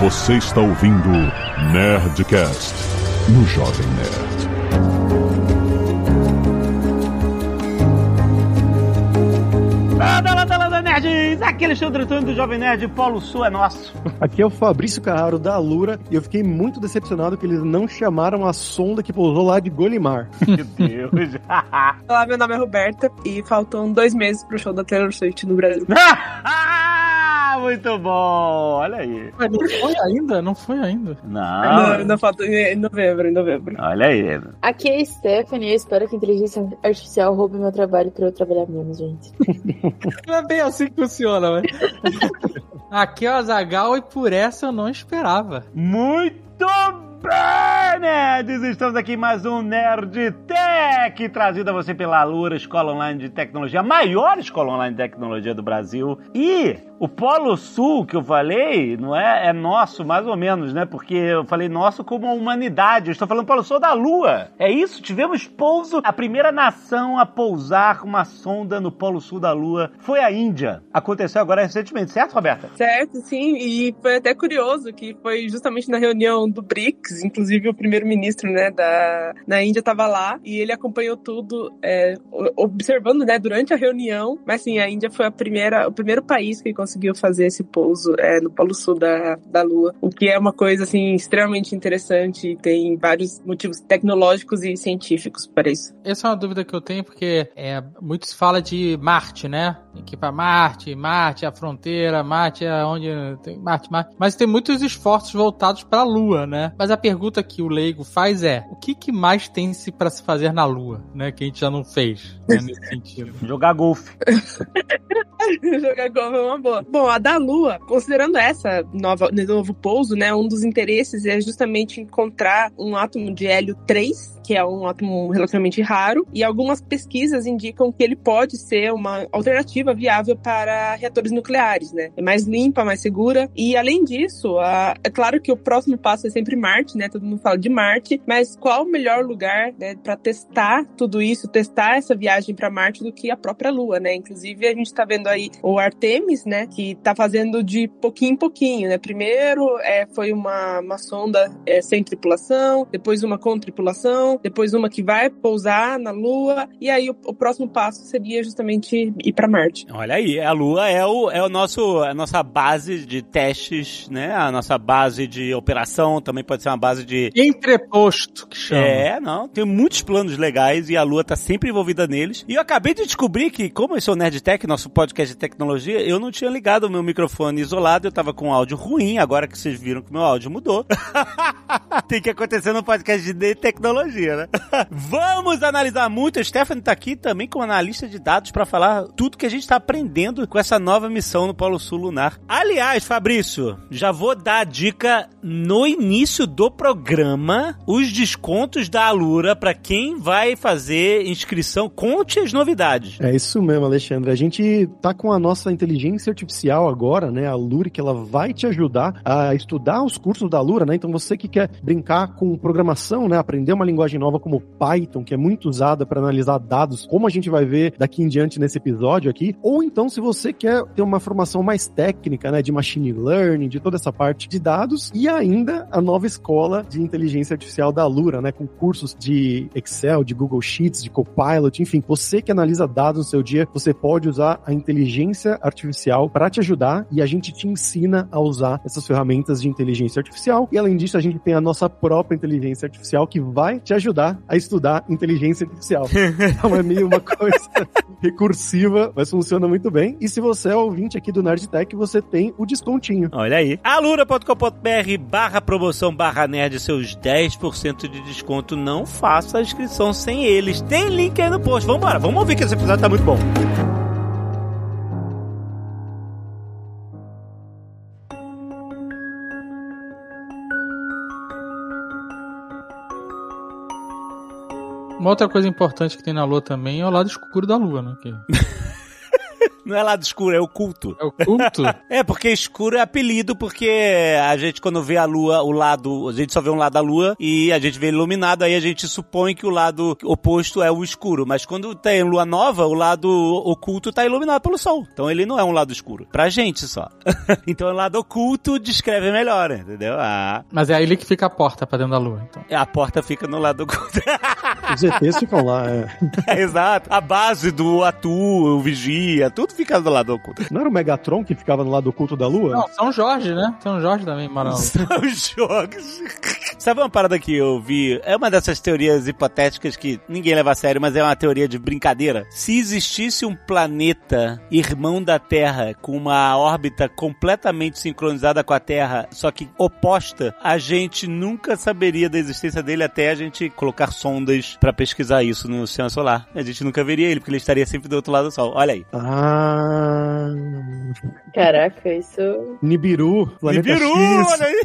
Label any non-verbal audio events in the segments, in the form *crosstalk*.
Você está ouvindo Nerdcast no Jovem Nerd. Landa, landa, landa, nerds! Aqui é Alexandre Antônio do Jovem Nerd, Polo Sul é nosso. Aqui é o Fabrício Carraro da Alura e eu fiquei muito decepcionado que eles não chamaram a sonda que pousou lá de Golimar. *laughs* Meu Deus. Olá, meu nome é Roberta e faltam dois meses pro show da Taylor Swift no Brasil. *laughs* Muito bom, olha aí. Mas não foi ainda? Não foi ainda. Não, Não, falta em novembro, em novembro. olha aí. Aqui é a Stephanie eu espero que a inteligência artificial roube meu trabalho pra eu trabalhar menos, gente. *laughs* Não é bem assim que funciona, mas. *laughs* Aqui é o Azagal e por essa eu não esperava. Muito bem, nerds! Estamos aqui em mais um Nerd Tech, trazido a você pela Alura, Escola Online de Tecnologia, a maior escola online de tecnologia do Brasil. E o Polo Sul que eu falei, não é, é nosso, mais ou menos, né? Porque eu falei nosso como a humanidade. Eu estou falando Polo Sul da Lua. É isso? Tivemos pouso. A primeira nação a pousar uma sonda no Polo Sul da Lua foi a Índia. Aconteceu agora recentemente, certo, Roberta? Certo, sim, e foi até curioso que foi justamente na reunião do BRICS, inclusive o primeiro-ministro, né, da na Índia estava lá e ele acompanhou tudo, é, observando, né, durante a reunião, mas sim, a Índia foi a primeira, o primeiro país que conseguiu fazer esse pouso é, no Polo Sul da, da Lua, o que é uma coisa, assim, extremamente interessante e tem vários motivos tecnológicos e científicos para isso. Essa é uma dúvida que eu tenho, porque é, muito se fala de Marte, né? Equipa Marte, Marte é a fronteira, Marte é onde tem Marte, Marte. Mas tem muitos esforços voltados para a Lua, né? Mas a pergunta que o leigo faz é: o que, que mais tem se para se fazer na Lua, né? Que a gente já não fez, né, *laughs* nesse sentido. Jogar golfe. *laughs* Jogar golfe é uma boa. Bom, a da Lua, considerando essa nova, novo pouso, né, um dos interesses é justamente encontrar um átomo de hélio 3, que é um átomo relativamente raro, e algumas pesquisas indicam que ele pode ser uma alternativa viável para reatores nucleares, né? É mais limpa, mais segura. E além disso, a- é claro que o próximo passo é sempre Marte, né? Todo mundo fala de Marte, mas qual o melhor lugar, né, para testar tudo isso, testar essa viagem para Marte do que a própria Lua, né? Inclusive a gente tá vendo aí o Artemis, né, que tá fazendo de pouquinho em pouquinho, né? Primeiro é, foi uma, uma sonda é, sem tripulação, depois uma com tripulação, depois uma que vai pousar na Lua, e aí o, o próximo passo seria justamente ir para Marte. Olha aí, a Lua é o, é o nosso, a nossa base de testes, né? A nossa base de operação, também pode ser uma base de. Entreposto, que chama. É, não, tem muitos planos legais e a Lua tá sempre envolvida neles. E eu acabei de descobrir que, como eu sou Nerd Tech, nosso podcast de tecnologia, eu não tinha ligado o meu microfone isolado, eu tava com um áudio ruim, agora que vocês viram que o meu áudio mudou. *laughs* tem que acontecer no podcast de tecnologia, né? *laughs* Vamos analisar muito. A Stephanie tá aqui também com analista de dados para falar tudo que a gente tá aprendendo com essa nova missão no Polo Sul Lunar. Aliás, Fabrício, já vou dar a dica no início do programa, os descontos da Alura para quem vai fazer inscrição. Conte as novidades. É isso mesmo, Alexandre. A gente tá com a nossa inteligência artificial agora, né? A Lure, que ela vai te ajudar a estudar os cursos da Lura, né? Então você que quer brincar com programação, né? Aprender uma linguagem nova como Python, que é muito usada para analisar dados, como a gente vai ver daqui em diante nesse episódio aqui, ou então se você quer ter uma formação mais técnica, né? De machine learning, de toda essa parte de dados, e ainda a nova escola de inteligência artificial da Lura, né? Com cursos de Excel, de Google Sheets, de Copilot, enfim, você que analisa dados no seu dia, você pode usar a inteligência artificial para te ajudar e a gente te ensina a usar essas ferramentas de inteligência artificial. E além disso, a gente tem a nossa própria inteligência artificial que vai te ajudar a estudar inteligência artificial. Então é meio uma coisa *laughs* recursiva, mas funciona muito bem. E se você é ouvinte aqui do Nerd Tech, você tem o descontinho. Olha aí. alura.com.br barra promoção barra nerd, seus 10% de desconto. Não faça a inscrição sem eles. Tem link aí no post. Vambora, vamos ouvir que esse episódio tá muito bom. Uma outra coisa importante que tem na Lua também é o lado escuro da Lua, né? Que *laughs* Não é lado escuro, é oculto. É oculto? *laughs* É, porque escuro é apelido, porque a gente, quando vê a lua, o lado. A gente só vê um lado da lua e a gente vê iluminado, aí a gente supõe que o lado oposto é o escuro. Mas quando tem lua nova, o lado oculto tá iluminado pelo sol. Então ele não é um lado escuro. Pra gente só. *laughs* então o lado oculto descreve melhor, entendeu? Ah, Mas é aí que fica a porta pra dentro da lua, então. a porta fica no lado oculto. Os ETs ficam lá. é. É, *laughs* Exato. A base do Atu, o Vigia, tudo fica do lado oculto. Não era o Megatron que ficava no lado oculto da Lua? Não, São Jorge, né? São Jorge também, mora lá. *laughs* São jogos. Sabe uma parada que eu vi? É uma dessas teorias hipotéticas que ninguém leva a sério, mas é uma teoria de brincadeira. Se existisse um planeta irmão da Terra com uma órbita completamente sincronizada com a Terra, só que oposta, a gente nunca saberia da existência dele até a gente colocar sondas pra pesquisar isso no sistema solar. A gente nunca veria ele, porque ele estaria sempre do outro lado do Sol. Olha aí. Ah. Caraca, isso. Nibiru, planeta Nibiru, X. olha aí.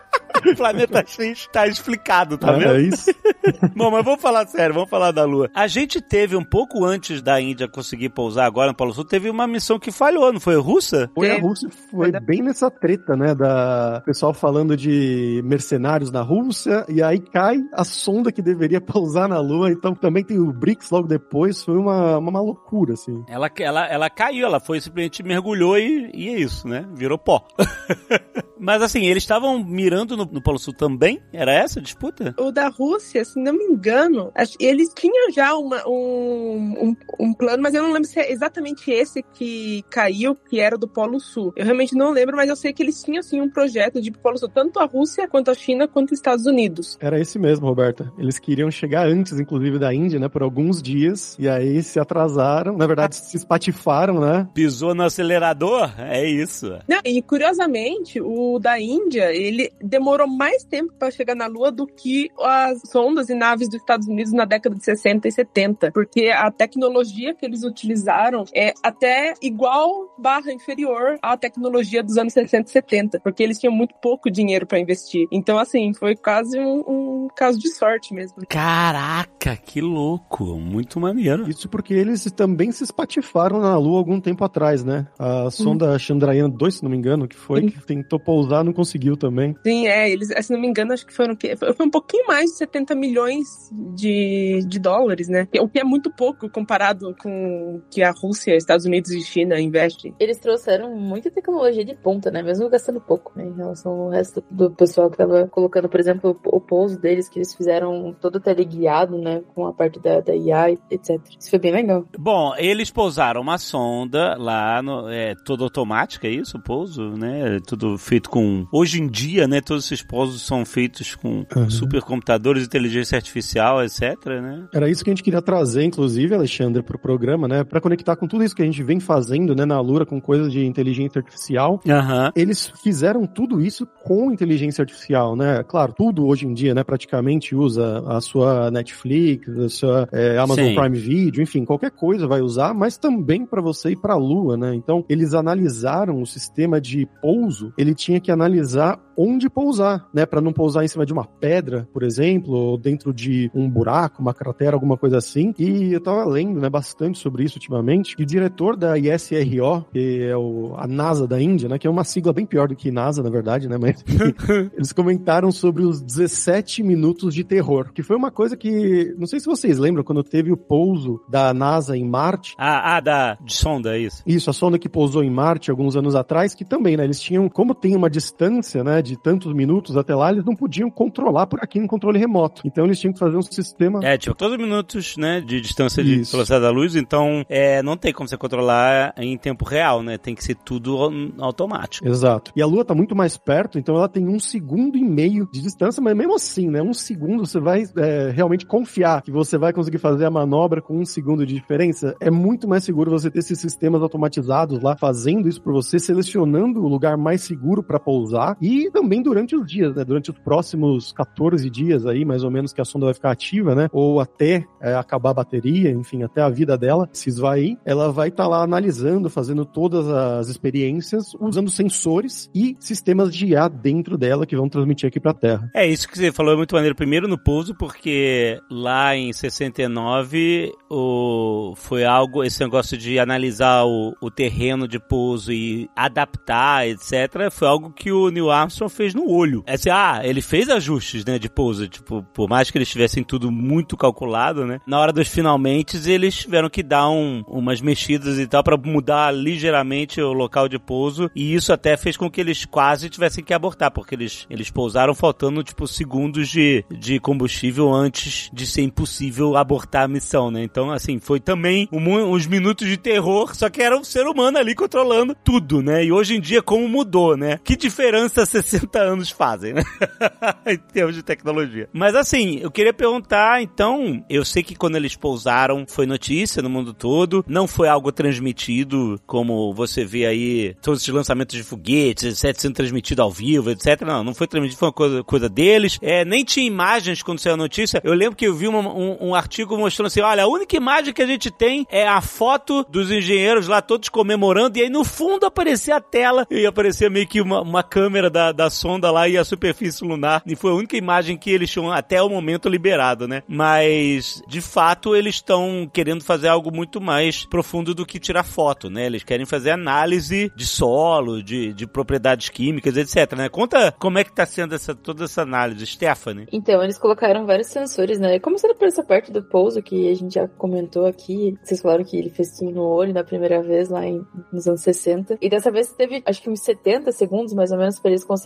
*laughs* Planeta X tá explicado, tá Ah, vendo? é isso? *laughs* Bom, mas vamos falar sério, vamos falar da Lua. A gente teve um pouco antes da Índia conseguir pousar agora no Polo Sul, teve uma missão que falhou, não foi russa? Foi a. Rússia, foi bem nessa treta, né? Da pessoal falando de mercenários na Rússia, e aí cai a sonda que deveria pousar na Lua, então também tem o BRICS logo depois, foi uma, uma loucura, assim. Ela, ela, ela caiu, ela foi simplesmente mergulhou e, e é isso, né? Virou pó. *laughs* mas assim, eles estavam mirando no, no Polo Sul também? Era essa a disputa? O da Rússia, se não me engano, eles tinham já uma- um, um, um plano, mas eu não lembro se é exatamente esse que caiu, que era do Polo Sul. Eu realmente não lembro, mas eu sei que eles tinham assim um projeto de Polo Sul, tanto a Rússia, quanto a China, quanto os Estados Unidos. Era esse mesmo, Roberta. Eles queriam chegar antes, inclusive, da Índia, né? Por alguns dias, e aí se atrasaram, na verdade, se espatifaram, né? Pisou no acelerador? É isso. Não, e curiosamente, o da Índia, ele demorou mais tempo para chegar na Lua do que as sondas e naves dos Estados Unidos na década de 60 e 70, porque a tecnologia que eles utilizaram é até igual barra inferior à tecnologia dos anos 60 e 70, porque eles tinham muito pouco dinheiro para investir. Então, assim, foi quase um, um caso de sorte mesmo. Caraca, que louco. Muito maneiro. Isso porque eles também se espatifaram na Lua algum tempo atrás, né? A sonda Chandrayaan 2, se não me engano, que foi, que tentou pousar, não conseguiu também. Sim, é, eles, se não me engano, acho que foram? Foi um pouquinho mais de 70 milhões de, de dólares, né? O que é muito pouco comparado com o que a Rússia, Estados Unidos e China investem. Eles trouxeram muita tecnologia de ponta, né? Mesmo gastando pouco, né? Em relação ao resto do pessoal que tava colocando, por exemplo, o, pouso deles, que eles fizeram todo teleguiado, né? Com a parte da, da IA, etc. Isso foi bem legal. Bom, eles pousaram uma sonda lá, no, é tudo automática, é isso? O pouso, né? Tudo feito com. Hoje em dia, né? Todos esses pousos são feitos com Uhum. supercomputadores, inteligência artificial, etc, né? Era isso que a gente queria trazer, inclusive, Alexandre, pro programa, né? Pra conectar com tudo isso que a gente vem fazendo, né, na Lura, com coisas de inteligência artificial. Aham. Eles fizeram tudo isso com inteligência artificial, né? Claro, tudo hoje em dia, né, praticamente usa a sua Netflix, a sua é, Amazon Sim. Prime Video, enfim, qualquer coisa vai usar, mas também para você ir para a Lua, né? Então, eles analisaram o sistema de pouso, ele tinha que analisar onde pousar, né, para não pousar em cima de uma pedra, por exemplo, ou dentro de um buraco, uma cratera, alguma coisa assim. E eu tava lendo, né, bastante sobre isso ultimamente. E o diretor da ISRO, que é o, a NASA da Índia, né, que é uma sigla bem pior do que NASA, na verdade, né, mas *laughs* eles comentaram sobre os 17 minutos de terror, que foi uma coisa que, não sei se vocês lembram, quando teve o pouso da NASA em Marte, Ah, ah, da de sonda, é isso. isso, a sonda que pousou em Marte alguns anos atrás, que também, né, eles tinham, como tem uma distância, né, de tantos minutos até lá, eles não podiam controlar por aqui no controle remoto. Então eles tinham que fazer um sistema É, tipo, todos os minutos, né, de distância de Isso. velocidade da luz, então é, não tem como você controlar em tempo real, né? Tem que ser tudo au- automático. Exato. E a Lua tá muito mais perto, então ela tem um segundo e meio de distância, mas mesmo assim, né? Um segundo você vai é, realmente confiar que você vai conseguir fazer a manobra com um segundo de diferença. É muito mais seguro você ter esses sistemas automatizados lá fazendo isso por você, selecionando o lugar mais seguro para pousar e também durante os dias, né? Durante os próximos 14 dias aí, mais ou menos, que a sonda vai ficar ativa, né? Ou até é, acabar a bateria, enfim, até a vida dela se esvair, ela vai estar tá lá analisando, fazendo todas as experiências, usando sensores e sistemas de IA dentro dela que vão transmitir aqui para a Terra. É isso que você falou é muito maneiro primeiro no pouso, porque lá em 69 o, foi algo, esse negócio de analisar o, o terreno de pouso e adaptar, etc., foi algo que o Neil Armstrong fez no olho. É assim, ah, ele fez ajustes, né, de pouso, tipo, por mais que eles tivessem tudo muito calculado, né, na hora dos finalmente eles tiveram que dar um, umas mexidas e tal para mudar ligeiramente o local de pouso e isso até fez com que eles quase tivessem que abortar, porque eles, eles pousaram faltando, tipo, segundos de, de combustível antes de ser impossível abortar a missão, né? Então, assim, foi também um, uns minutos de terror, só que era um ser humano ali controlando tudo, né? E hoje em dia, como mudou, né? Que diferença 60 anos fazem, né? *laughs* em termos de tecnologia. Mas, assim, eu queria perguntar, então, eu sei que quando eles pousaram foi notícia no mundo todo, não foi algo transmitido como você vê aí, todos esses lançamentos de foguetes, etc, sendo transmitido ao vivo, etc. Não, não foi transmitido, foi uma coisa, coisa deles. É, nem tinha imagens quando saiu a notícia. Eu lembro que eu vi uma, um, um artigo mostrando assim, olha, a única imagem que a gente tem é a foto dos engenheiros lá todos comemorando e aí no fundo aparecia a tela e aparecia meio que uma, uma câmera da, da sonda lá e a superfície lunar. E foi a única imagem que eles tinham até o momento liberado, né? Mas, de fato, eles estão querendo fazer algo muito mais profundo do que tirar foto, né? Eles querem fazer análise de solo, de, de propriedades químicas, etc, né? Conta como é que tá sendo essa, toda essa análise, Stephanie. Então, eles colocaram vários sensores, né? Começando por essa parte do pouso que a gente já comentou aqui. Vocês falaram que ele fez tudo no olho da primeira vez lá em, nos anos 60. E dessa vez teve, acho que uns 70 segundos mais ou menos para eles conseguirem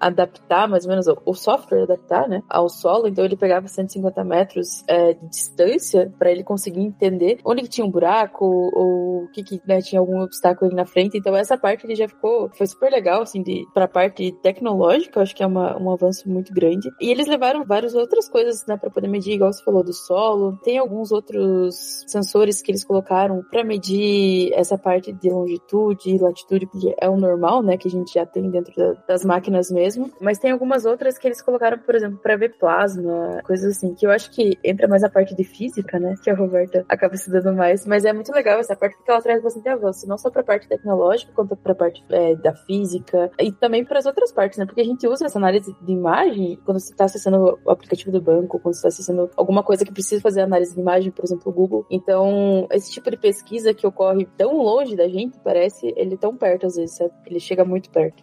adaptar, mais ou menos, o, software adaptar, né? Ao solo. Então ele pegava 150 metros é, de distância para ele conseguir entender onde tinha um buraco ou o que, que né, tinha algum obstáculo ali na frente. Então essa parte ele já ficou, foi super legal, assim, de, pra parte tecnológica, acho que é uma, um avanço muito grande. E eles levaram várias outras coisas, né, para poder medir, igual você falou, do solo. Tem alguns outros sensores que eles colocaram para medir essa parte de longitude e latitude, que é o normal, né, que a gente já tem dentro da, das máquinas mesmo. Mas tem algumas outras que eles colocaram, por exemplo, para ver plasma, coisas assim, que eu acho que entra mais a parte de física, né, que a Roberta acaba se dando mais. Mas é muito legal essa parte porque ela traz bastante avanço, não só para a parte tecnológica, quanto para a parte é, da física e também para as outras partes, né? Porque a gente usa essa análise de imagem quando você está acessando o aplicativo do banco, quando você está acessando alguma coisa que precisa fazer análise de imagem, por exemplo, o Google. Então, esse tipo de pesquisa que ocorre tão longe da gente, parece, ele tão perto às vezes, sabe? Ele chega muito perto.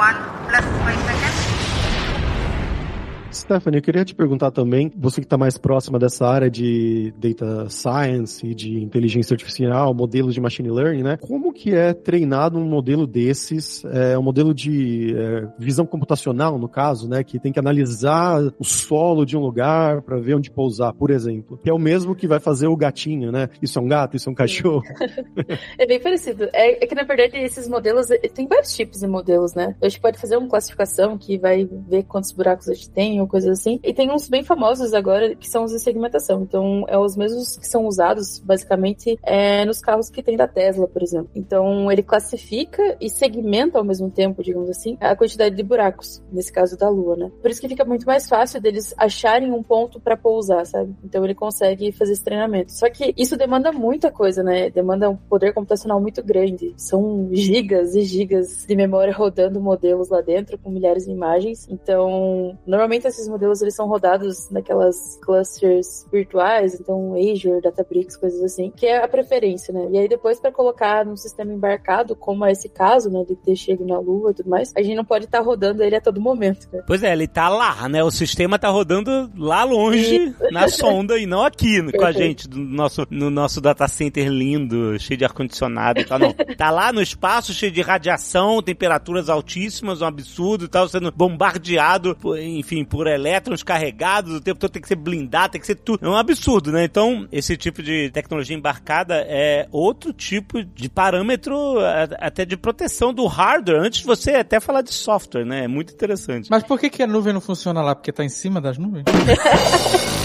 3, 2, 1, plus 5 Stephanie, eu queria te perguntar também, você que está mais próxima dessa área de data science e de inteligência artificial, modelos de machine learning, né? Como que é treinado um modelo desses, é, um modelo de é, visão computacional, no caso, né? Que tem que analisar o solo de um lugar para ver onde pousar, por exemplo. Que é o mesmo que vai fazer o gatinho, né? Isso é um gato, isso é um cachorro. *laughs* é bem parecido. É, é, que, na verdade, esses modelos, tem vários tipos de modelos, né? A gente pode fazer uma classificação que vai ver quantos buracos a gente tem, ou coisas assim. E tem uns bem famosos agora que são os de segmentação. Então, é os mesmos que são usados basicamente é, nos carros que tem da Tesla, por exemplo. Então, ele classifica e segmenta ao mesmo tempo, digamos assim, a quantidade de buracos, nesse caso da Lua, né? Por isso que fica muito mais fácil deles acharem um ponto para pousar, sabe? Então, ele consegue fazer esse treinamento. Só que isso demanda muita coisa, né? Demanda um poder computacional muito grande. São gigas e gigas de memória rodando modelos lá dentro com milhares de imagens. Então, normalmente esses modelos eles são rodados naquelas clusters virtuais, então Azure, Databricks, coisas assim, que é a preferência, né? E aí depois para colocar num sistema embarcado, como é esse caso, né, de ter chego na Lua e tudo mais, a gente não pode estar tá rodando ele a todo momento, né? Pois é, ele tá lá, né? O sistema tá rodando lá longe, *laughs* na sonda e não aqui com a gente, no nosso, no nosso data center lindo, cheio de ar-condicionado e tal, não. *laughs* Tá lá no espaço, cheio de radiação, temperaturas altíssimas, um absurdo e tal, sendo bombardeado, enfim, por por elétrons carregados, o tempo todo tem que ser blindado, tem que ser tudo. É um absurdo, né? Então, esse tipo de tecnologia embarcada é outro tipo de parâmetro até de proteção do hardware, antes de você até falar de software, né? É muito interessante. Mas por que, que a nuvem não funciona lá? Porque tá em cima das nuvens? *laughs*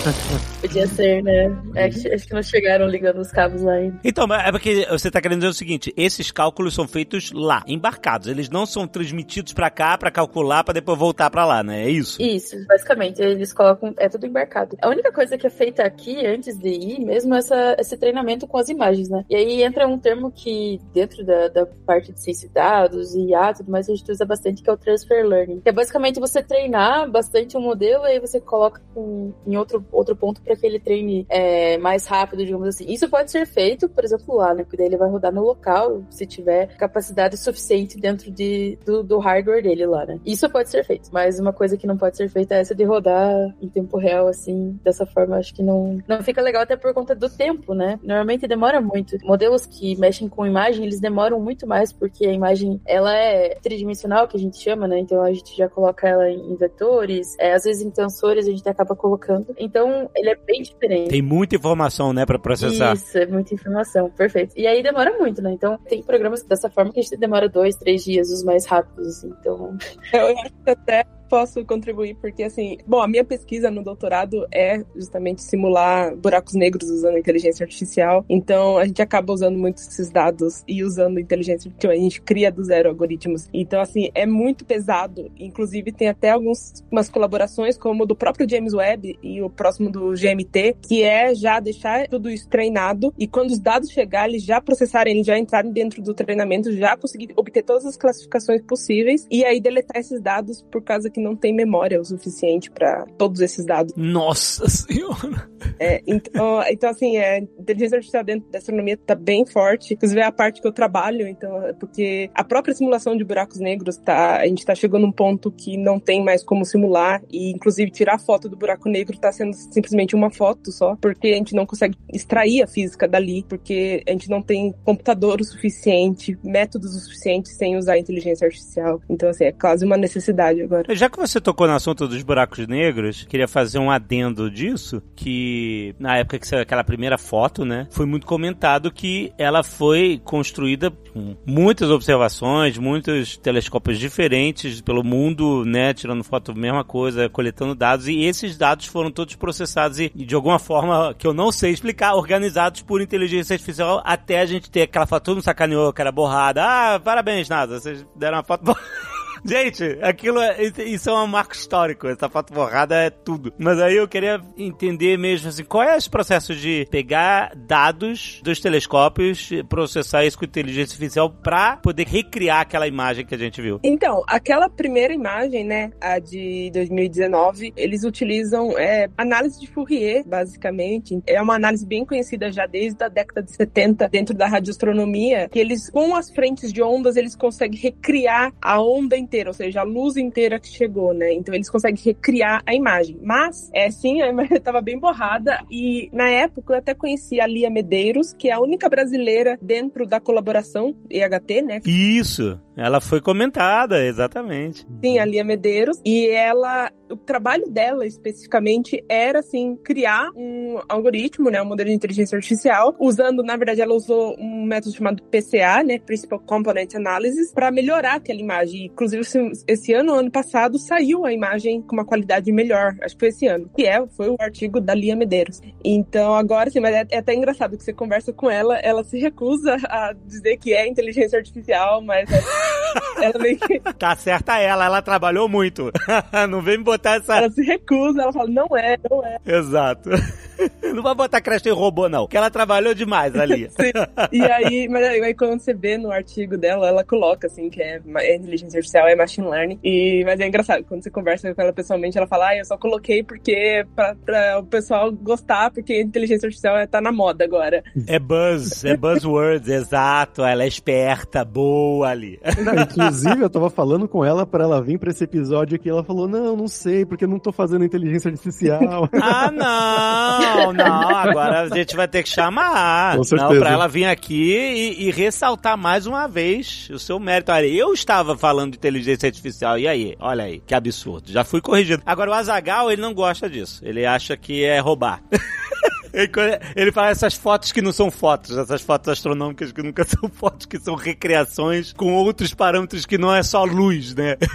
Podia ser, né? É, acho que não chegaram ligando os cabos lá ainda. Então, é porque você tá querendo dizer o seguinte: esses cálculos são feitos lá, embarcados. Eles não são transmitidos para cá para calcular para depois voltar para lá, né? É isso? Isso, basicamente. Eles colocam. É tudo embarcado. A única coisa que é feita aqui, antes de ir, mesmo é essa, esse treinamento com as imagens, né? E aí entra um termo que, dentro da, da parte de ciência de dados e IA tudo mais, a gente usa bastante, que é o transfer learning. Que é basicamente você treinar bastante um modelo e aí você coloca um, em outro, outro ponto para que ele treine é, mais rápido, digamos assim. Isso pode ser feito, por exemplo, lá, né? Porque daí ele vai rodar no local, se tiver capacidade suficiente dentro de, do, do hardware dele lá, né? Isso pode ser feito, mas uma coisa que não pode ser feita essa de rodar em tempo real, assim, dessa forma, acho que não, não fica legal até por conta do tempo, né? Normalmente demora muito. Modelos que mexem com imagem, eles demoram muito mais, porque a imagem, ela é tridimensional, que a gente chama, né? Então a gente já coloca ela em vetores, é, às vezes em tensores a gente acaba colocando. Então ele é bem diferente. Tem muita informação, né, para processar. Isso, é muita informação, perfeito. E aí demora muito, né? Então tem programas dessa forma que a gente demora dois, três dias, os mais rápidos, assim. Então. *laughs* Eu acho que até posso contribuir, porque assim, bom, a minha pesquisa no doutorado é justamente simular buracos negros usando inteligência artificial. Então a gente acaba usando muito esses dados e usando inteligência artificial, a gente cria do zero algoritmos. Então, assim, é muito pesado. Inclusive, tem até algumas colaborações, como do próprio James Webb e o próximo do GMT, que é já deixar tudo isso treinado e quando os dados chegarem, eles já processarem, eles já entrarem dentro do treinamento, já conseguir obter todas as classificações possíveis e aí deletar esses dados por causa que não tem memória o suficiente para todos esses dados. Nossa senhora! É, então, então, assim, é, a inteligência artificial dentro da astronomia tá bem forte. Inclusive, é a parte que eu trabalho, então, é porque a própria simulação de buracos negros tá. A gente tá chegando num ponto que não tem mais como simular. E, inclusive, tirar foto do buraco negro tá sendo simplesmente uma foto só, porque a gente não consegue extrair a física dali, porque a gente não tem computador o suficiente, métodos o suficiente sem usar a inteligência artificial. Então, assim, é quase uma necessidade agora. Já que você tocou no assunto dos buracos negros, queria fazer um adendo disso, que na época que saiu aquela primeira foto, né, foi muito comentado que ela foi construída com muitas observações, muitos telescópios diferentes pelo mundo, né, tirando foto, mesma coisa, coletando dados, e esses dados foram todos processados e, de alguma forma, que eu não sei explicar, organizados por inteligência artificial até a gente ter aquela foto, todo mundo sacaneou que era borrada. Ah, parabéns, nada, vocês deram uma foto borrada. *laughs* Gente, aquilo é, isso é um marco histórico. Essa foto borrada é tudo. Mas aí eu queria entender mesmo assim, qual é esse processo de pegar dados dos telescópios, processar isso com inteligência artificial para poder recriar aquela imagem que a gente viu. Então, aquela primeira imagem, né, a de 2019, eles utilizam é, análise de Fourier, basicamente. É uma análise bem conhecida já desde a década de 70 dentro da radioastronomia, que eles com as frentes de ondas eles conseguem recriar a onda inteira inteira, ou seja, a luz inteira que chegou, né? Então eles conseguem recriar a imagem. Mas, é sim, *laughs* a imagem estava bem borrada e na época eu até conheci a Lia Medeiros, que é a única brasileira dentro da colaboração EHT, né? Isso, ela foi comentada, exatamente. Sim, a Lia Medeiros, e ela o trabalho dela especificamente era assim criar um algoritmo, né, um modelo de inteligência artificial, usando, na verdade, ela usou um método chamado PCA, né, Principal Component Analysis, para melhorar aquela imagem. Inclusive esse ano, ano passado, saiu a imagem com uma qualidade melhor. Acho que foi esse ano. Que é, foi o artigo da Lia Medeiros. Então agora sim, mas é, é até engraçado que você conversa com ela, ela se recusa a dizer que é inteligência artificial, mas é, ela meio que tá certa ela, ela trabalhou muito. *laughs* Não vem me botar essa. Ela se recusa, ela fala, não é, não é. Exato. *laughs* Não vai botar crédito em robô, não, que ela trabalhou demais ali. *laughs* Sim. E aí, mas aí, quando você vê no artigo dela, ela coloca assim que é, é inteligência artificial, é machine learning. E, mas é engraçado, quando você conversa com ela pessoalmente, ela fala, ah, eu só coloquei porque pra, pra o pessoal gostar, porque inteligência artificial tá na moda agora. É buzz, é buzzwords, exato. Ela é esperta, boa ali. Não, Inclusive, eu tava falando com ela pra ela vir pra esse episódio aqui. Ela falou: Não, não sei, porque eu não tô fazendo inteligência artificial. *laughs* Ah, não, não. Agora a gente vai ter que chamar. Com Não, certeza. pra ela vir aqui e, e ressaltar mais uma vez o seu mérito. Olha, eu estava falando de inteligência artificial. E aí? Olha aí, que absurdo. Já fui corrigido. Agora, o Azagal, ele não gosta disso. Ele acha que é roubar. *laughs* Ele fala essas fotos que não são fotos, essas fotos astronômicas que nunca *laughs* são fotos, que são recriações com outros parâmetros que não é só luz, né? *laughs*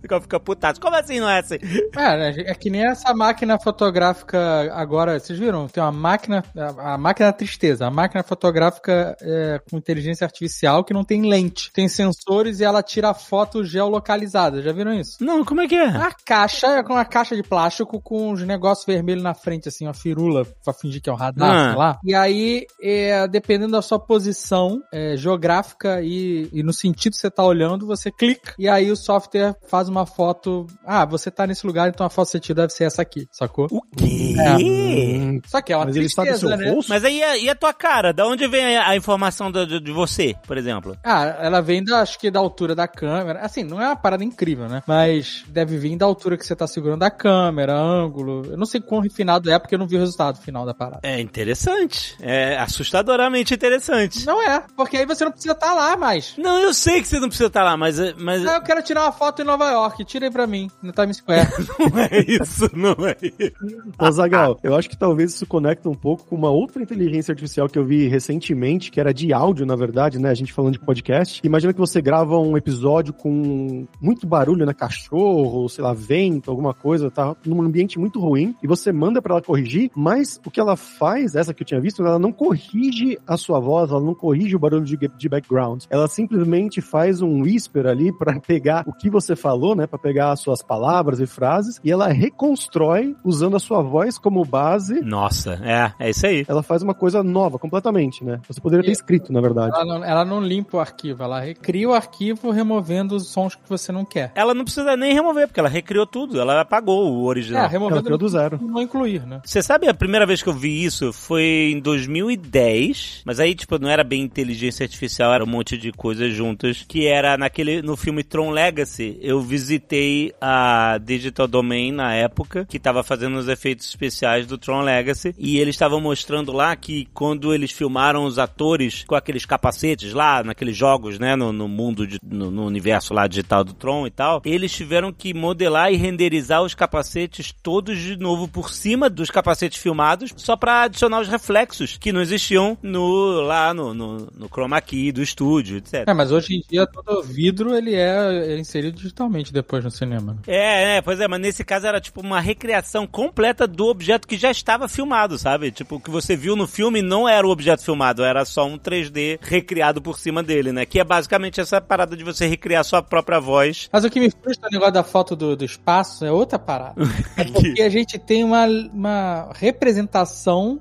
Fica, fica putado. Como assim não é assim? É, é que nem essa máquina fotográfica agora, vocês viram? Tem uma máquina, a, a máquina da tristeza, a máquina fotográfica é, com inteligência artificial que não tem lente, tem sensores e ela tira foto geolocalizada, já viram isso? Não, como é que é? A caixa é com uma caixa de plástico com uns negócios vermelhos na frente, assim, uma firula, pra fingir que é um radar, Ah. sei lá. E aí, é, dependendo da sua posição é, geográfica e, e no sentido que você tá olhando, você clica e aí o software faz uma foto. Ah, você tá nesse lugar, então a foto que você tira deve ser essa aqui, sacou? O quê? Hum, Só que é uma Mas ele sabe o tristeza, seu né? rosto? Mas aí e a, tua cara? Da onde vem a, a informação da- de, de você, por exemplo? Ah, ela vem da, acho que da altura da câmera. Assim, não é uma parada incrível, né? Mas deve vir da altura que você tá segurando a câmera, ângulo. Eu não sei quão refinado é, porque eu não vi o resultado final da parada. É interessante. É assustadoramente interessante. Não é, porque aí você não precisa estar lá mais. Não, eu sei que você não precisa estar lá, mas, mas Ah, eu quero tirar uma foto em Nova York, tira aí pra mim, no Times Square. *laughs* não é isso, não é isso. Ô, Zagal, eu acho que talvez isso conecta um pouco com uma outra inteligência artificial que eu vi recentemente, que era de áudio, na verdade, né? A gente falando de podcast. Imagina que você grava um episódio com muito barulho, né? Cachorro, sei lá, vento, alguma coisa, tá num ambiente muito ruim, e você manda pra ela corrigir, mas o que ela faz, essa que eu tinha visto, ela não corrige a sua voz, ela não corrige o barulho de, de background. Ela simplesmente faz um whisper ali *laughs* pra pegar o que você falou, né? Pra pegar as suas palavras e frases, e ela reconstrói usando a sua voz como base Nossa, é, é isso aí. ela faz uma coisa nova, completamente, né? Você poderia ter escrito, na verdade. ela, não, ela não limpa o arquivo, ela recria o arquivo removendo os sons que você não quer. Ela não precisa nem remover, porque ela recriou tudo, ela apagou o É, original. Ela removendo criou do zero. não incluir, né? Você sabe, a primeira vez que eu vi isso foi em 2010, mas aí, tipo, não era bem inteligência artificial, era um monte de coisas juntas, que era naquele, no filme Tron Legacy, eu visitei a Digital Domain na época, que tava fazendo os efeitos especiais do Tron Legacy, e eles estavam mostrando lá que quando eles filmaram os atores com aqueles capacetes lá, naqueles jogos, né, no, no mundo, de- no, no universo lá digital do Tron e tal, eles tiveram que modelar e renderizar os capacetes todos de novo por cima dos capacetes filmados, só pra adicionar os reflexos que não existiam no lá no, no, no chroma key do estúdio, etc. É, mas hoje em dia todo vidro ele é, é inserido digitalmente depois no cinema. né? É, é, pois é, mas nesse caso era tipo uma recriação completa do objeto que já estava filmado, sabe? Tipo, o que você viu no filme não era o objeto filmado, era só um 3D recriado por cima dele, né? Que é basicamente essa parada de você recriar sua própria voz. Mas o que me frustra no negócio da foto do, do espaço é outra parada. *laughs* É porque a gente tem uma, uma representação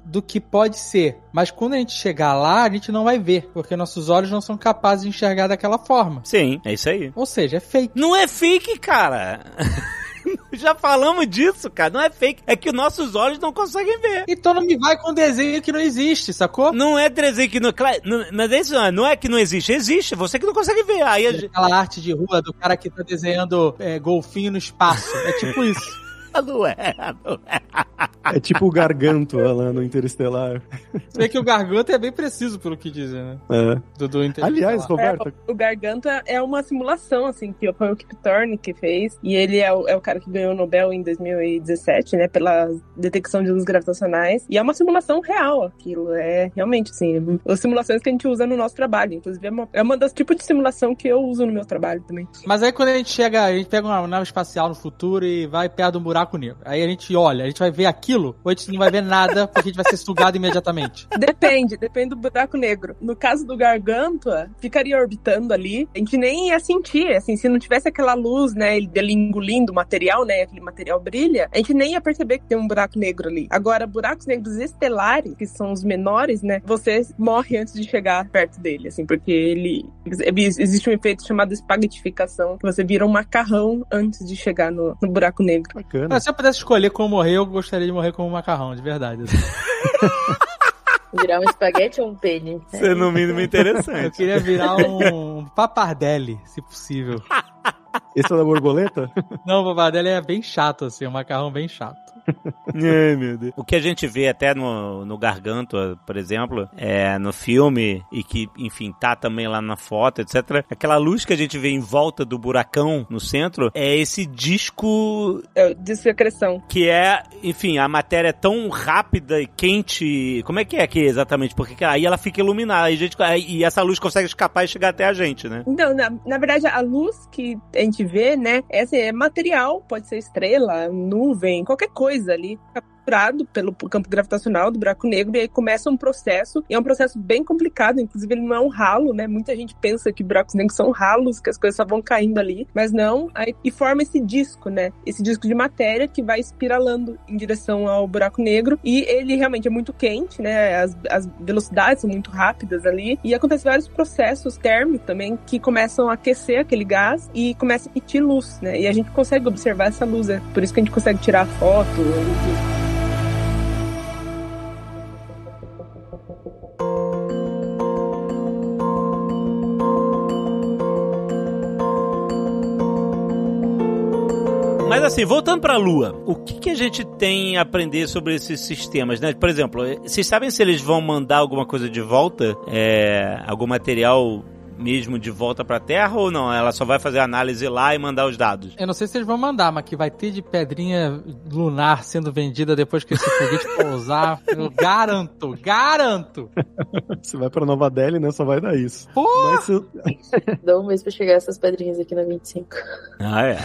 do que pode ser. Mas quando a gente chegar lá, a gente não vai ver, porque nossos olhos não são capazes de enxergar daquela forma. Sim, é isso aí. Ou seja, é fake. Não é fake, cara. *laughs* Já falamos disso, cara. Não é fake. É que nossos olhos não conseguem ver. Então não me vai com desenho que não existe, sacou? Não é desenho que não. Claro, não mas é não, não é que não existe. Existe, você que não consegue ver. Aí gente. Aquela arte de rua do cara que tá desenhando é, golfinho no espaço. É tipo isso. *laughs* Não é, não é. É tipo o Garganto lá no Interestelar. Você vê que o garganta é bem preciso pelo que dizem, né? É. Do, do. Aliás, Roberta, É, o Garganta é uma simulação, assim, que foi o Kip Thorne que fez. E ele é o, é o cara que ganhou o Nobel em 2017, né? Pela detecção de luzes gravitacionais. E é uma simulação real aquilo. É realmente, assim, as simulações que a gente usa no nosso trabalho. Inclusive, é uma, é uma das tipos de simulação que eu uso no meu trabalho também. Mas aí quando a gente chega, a gente pega uma nave espacial no futuro e vai perto de um buraco negro. Aí a gente olha, a gente vai ver aquilo ou a gente não vai ver nada porque a gente vai ser sugado imediatamente. *laughs* Depende, depende do buraco negro. No caso do Gargantua, ficaria orbitando ali. A gente nem ia sentir, assim, se não tivesse aquela luz, né, ele- dele engolindo o material, né, aquele material brilha, a gente nem ia perceber que tem um buraco negro ali. Agora, buracos negros estelares, que são os menores, né, você morre antes de chegar perto dele, assim, porque ele existe um efeito chamado espaguetificação, que você vira um macarrão antes de chegar no, no buraco negro. bacana. Mas se eu pudesse escolher como morrer, eu gostaria de morrer como um macarrão, de verdade. assim. *laughs* Virar um espaguete ou um pene? Isso é no mínimo *laughs* Eu interessante. queria virar um papardelli, se possível. *laughs* Esse é da borboleta? *laughs* Não, o papardelli é bem chato, assim, um macarrão bem chato. *laughs* Ai, meu Deus. O que a gente vê até no, no Gargantua, por exemplo, é no filme, e que, enfim, tá também lá na foto, etc. Aquela luz que a gente vê em volta do buracão no centro é esse disco É, Discreção. que é, enfim, a matéria é tão rápida e quente. Como é que é aqui exatamente? Porque aí ela fica iluminada aí a gente, e essa luz consegue escapar e chegar até a gente, né? Não, na, na verdade, a luz que a gente vê, né, assim, é material, pode ser estrela, nuvem, qualquer coisa ali, capturado pelo campo gravitacional do buraco negro, e aí começa um processo, e é um processo bem complicado, inclusive ele não é um ralo, né, muita gente pensa que buracos negros são ralos, que as coisas só vão caindo ali, mas não, aí, e forma esse disco, né, esse disco de matéria que vai espiralando em direção ao buraco negro, e ele realmente é muito quente, né, as, as velocidades são muito rápidas ali, e acontece vários processos térmicos também que começam a aquecer aquele gás e começa a emitir luz, né, e a gente consegue observar essa luz, é por isso que a gente consegue tirar foto, enfim. Assim, voltando pra Lua, o que, que a gente tem a aprender sobre esses sistemas, né? Por exemplo, vocês sabem se eles vão mandar alguma coisa de volta? É, algum material mesmo de volta pra Terra ou não? Ela só vai fazer a análise lá e mandar os dados? Eu não sei se eles vão mandar, mas que vai ter de pedrinha lunar sendo vendida depois que esse foguete *laughs* pousar. Eu garanto, garanto. *laughs* Você vai pra Nova Delhi, né? Só vai dar isso. Porra! Mas se, *laughs* Dá um mês pra chegar essas pedrinhas aqui na 25. Ah, é.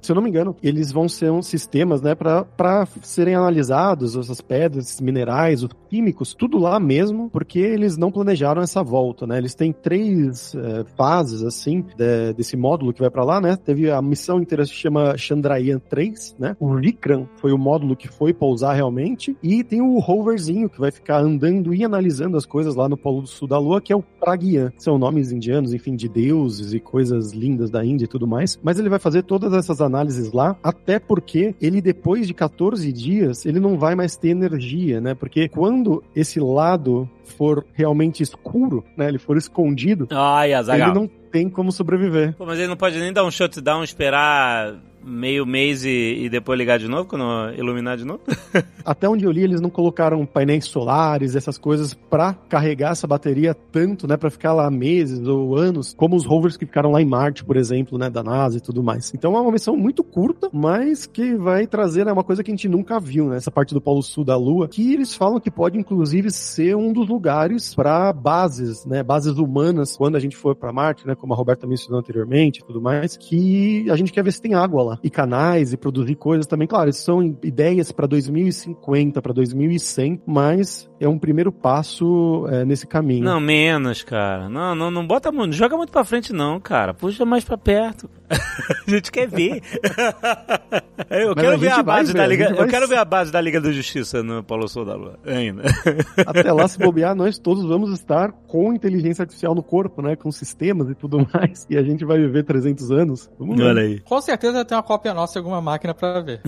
se eu não me engano, eles vão ser uns sistemas, né? Pra, pra serem analisados, essas pedras, esses minerais, os químicos, tudo lá mesmo, porque eles não planejaram essa volta, né? Eles têm três eh, fases, assim, de- desse módulo que vai pra lá, né? Teve a missão inteira se chama Chandrayaan 3, né? O Vikram foi o módulo que foi pousar realmente, e tem o roverzinho que vai ficar andando e analisando as coisas lá no polo do sul da Lua, que é o Pragyan. São nomes indianos, enfim, de deuses e coisas lindas da Índia e tudo mais. Mas ele vai fazer todas essas análises lá, até porque ele, depois de 14 dias, ele não vai mais ter energia, né? Porque quando esse lado for realmente escuro, né? Ele for escondido, Ai, Azaghal. ele não tem como sobreviver. Pô, mas ele não pode nem dar um shutdown, esperar meio mês e, e depois ligar de novo, quando iluminar de novo? *laughs* Até onde eu li, eles não colocaram painéis solares, essas coisas, pra carregar essa bateria tanto, né? Pra ficar lá meses ou anos, como os rovers que ficaram lá em Marte, por exemplo, né? Da NASA e tudo mais. Então é uma missão muito curta, mas que vai trazer né, uma coisa que a gente nunca viu, né? Essa parte do Polo Sul da Lua, que eles falam que pode, inclusive, ser um dos lugares para bases, né? Bases humanas, quando a gente for pra Marte, né? Como a Roberta mencionou anteriormente e tudo mais, que a gente quer ver se tem água lá. E canais e produzir coisas também. Claro, são ideias para 2050, para 2100, mas é um primeiro passo é, nesse caminho. Não, menos, cara. Não, não, não bota muito, não joga muito pra frente, não, cara. Puxa mais pra perto. *laughs* a gente quer ver. *laughs* Eu Mas quero a ver a base ver, da Liga. vai Eu quero ver a base da Liga da Justiça no Polo Sul da Lua. Ainda. *laughs* Até lá, se bobear, nós todos vamos estar com inteligência artificial no corpo, né? Com sistemas e tudo mais. E a gente vai viver 300 anos. Vamos ver. Olha aí. Com certeza tem uma cópia nossa em alguma máquina pra ver.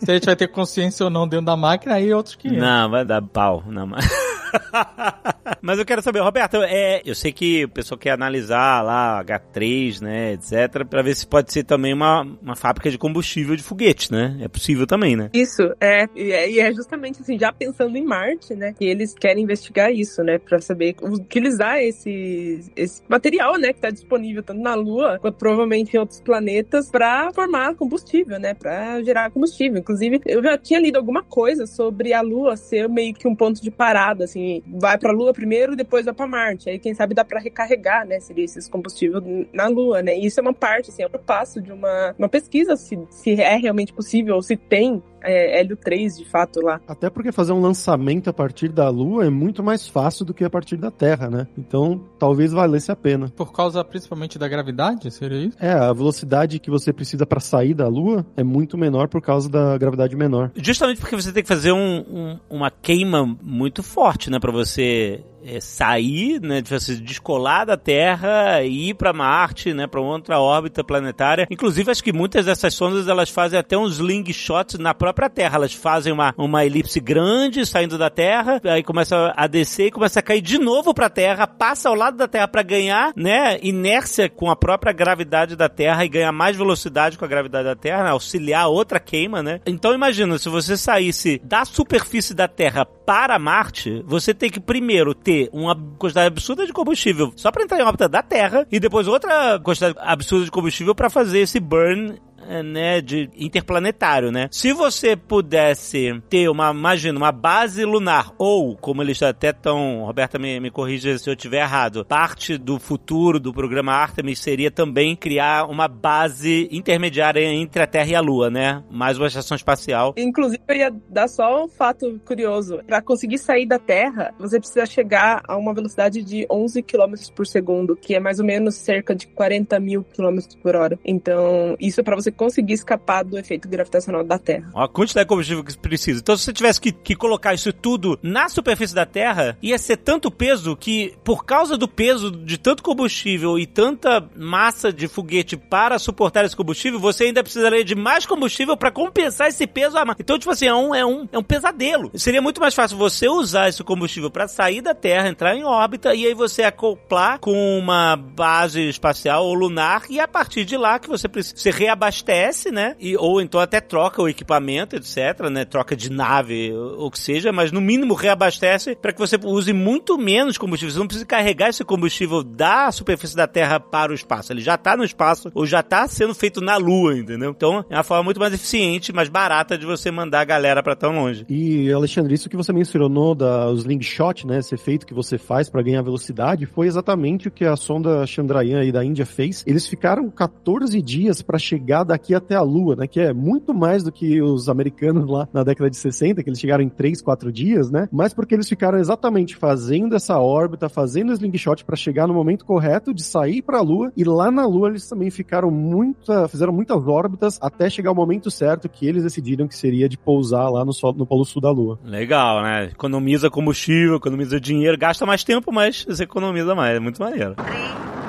Se a gente vai ter consciência ou não dentro da máquina, aí outros que. Não, vai dar pau. Não, mas... *laughs* mas eu quero saber, Roberto, é, eu sei que o pessoal quer analisar lá H3, né, etc, pra ver se pode ser também uma, uma fábrica de combustível de foguete, né? É possível também, né? Isso, é, e é, é justamente assim, já pensando em Marte, né, que eles querem investigar isso, né, pra saber utilizar esse, esse material, né, que tá disponível tanto na Lua, quanto provavelmente em outros planetas, pra formar combustível, né, pra gerar combustível. Inclusive, eu já tinha lido alguma coisa sobre a Lua ser meio que um ponto de parada, assim, vai pra Lua primeiro e depois vai pra Marte. Aí, quem sabe, dá pra recarregar, né, seria esses combustíveis na Lua, né, e isso é uma parte, assim, é um passo de uma, uma pesquisa se, se é realmente possível, se tem é, Hélio 3 de fato lá. Até porque fazer um lançamento a partir da Lua é muito mais fácil do que a partir da Terra, né? Então, talvez valesse a pena. Por causa principalmente da gravidade, seria isso? É, a velocidade que você precisa para sair da Lua é muito menor por causa da gravidade menor. Justamente porque você tem que fazer um, um- uma queima muito forte, né? Pra você é, sair, né, você descolar da Terra e ir para Marte, né, para outra órbita planetária. Inclusive, acho que muitas dessas sondas elas fazem até uns slingshots na própria Terra. Elas fazem uma, uma elipse grande saindo da Terra, aí começa a descer e começa a cair de novo para a Terra, passa ao lado da Terra para ganhar, né, inércia com a própria gravidade da Terra e ganhar mais velocidade com a gravidade da Terra, né, auxiliar outra queima, né? Então imagina, se você saísse da superfície da Terra para Marte, você tem que primeiro ter uma quantidade absurda de combustível só para entrar em órbita da Terra e depois outra quantidade absurda de combustível para fazer esse burn né, de interplanetário, né? Se você pudesse ter uma, imagina, uma base lunar, ou, como eles até estão, Roberta me, me corrija se eu estiver errado, parte do futuro do programa Artemis seria também criar uma base intermediária entre a Terra e a Lua, né? Mais uma estação espacial. Inclusive, eu ia dar só um fato curioso. Para conseguir sair da Terra, você precisa chegar a uma velocidade de 11 km por segundo, que é mais ou menos cerca de 40 mil km por hora. Então, isso é para você conseguir escapar do efeito gravitacional da Terra. A quantidade de combustível que precisa. Então, se você tivesse que, que colocar isso tudo na superfície da Terra, ia ser tanto peso que, por causa do peso de tanto combustível e tanta massa de foguete para suportar esse combustível, você ainda precisaria de mais combustível para compensar esse peso. Então, tipo assim, é um, é, um, é um pesadelo. Seria muito mais fácil você usar esse combustível para sair da Terra, entrar em órbita e aí você acoplar com uma base espacial ou lunar e a partir de lá que você precisa, você reabastece abastece, né? E, ou então até troca o equipamento, etc, né? Troca de nave, ou que seja, mas no mínimo reabastece para que você use muito menos combustível. Você não precisa carregar esse combustível da superfície da Terra para o espaço. Ele já está no espaço ou já está sendo feito na Lua, entendeu? Então é uma forma muito mais eficiente, mais barata de você mandar a galera para tão longe. E Alexandre, isso que você mencionou da slingshot, né? Esse efeito que você faz para ganhar velocidade, foi exatamente o que a sonda Chandrayaan aí da Índia fez. Eles ficaram 14 dias para chegar da daqui até a Lua, né? Que é muito mais do que os americanos lá na década de 60, que eles chegaram em 3, 4 dias, né? Mas porque eles ficaram exatamente fazendo essa órbita, fazendo o slingshot para chegar no momento correto de sair para a Lua e lá na Lua eles também ficaram muita, fizeram muitas órbitas até chegar o momento certo que eles decidiram que seria de pousar lá no, sol, no polo sul da Lua. Legal, né? Economiza combustível, economiza dinheiro, gasta mais tempo, mas você economiza mais. É muito maneiro. 3,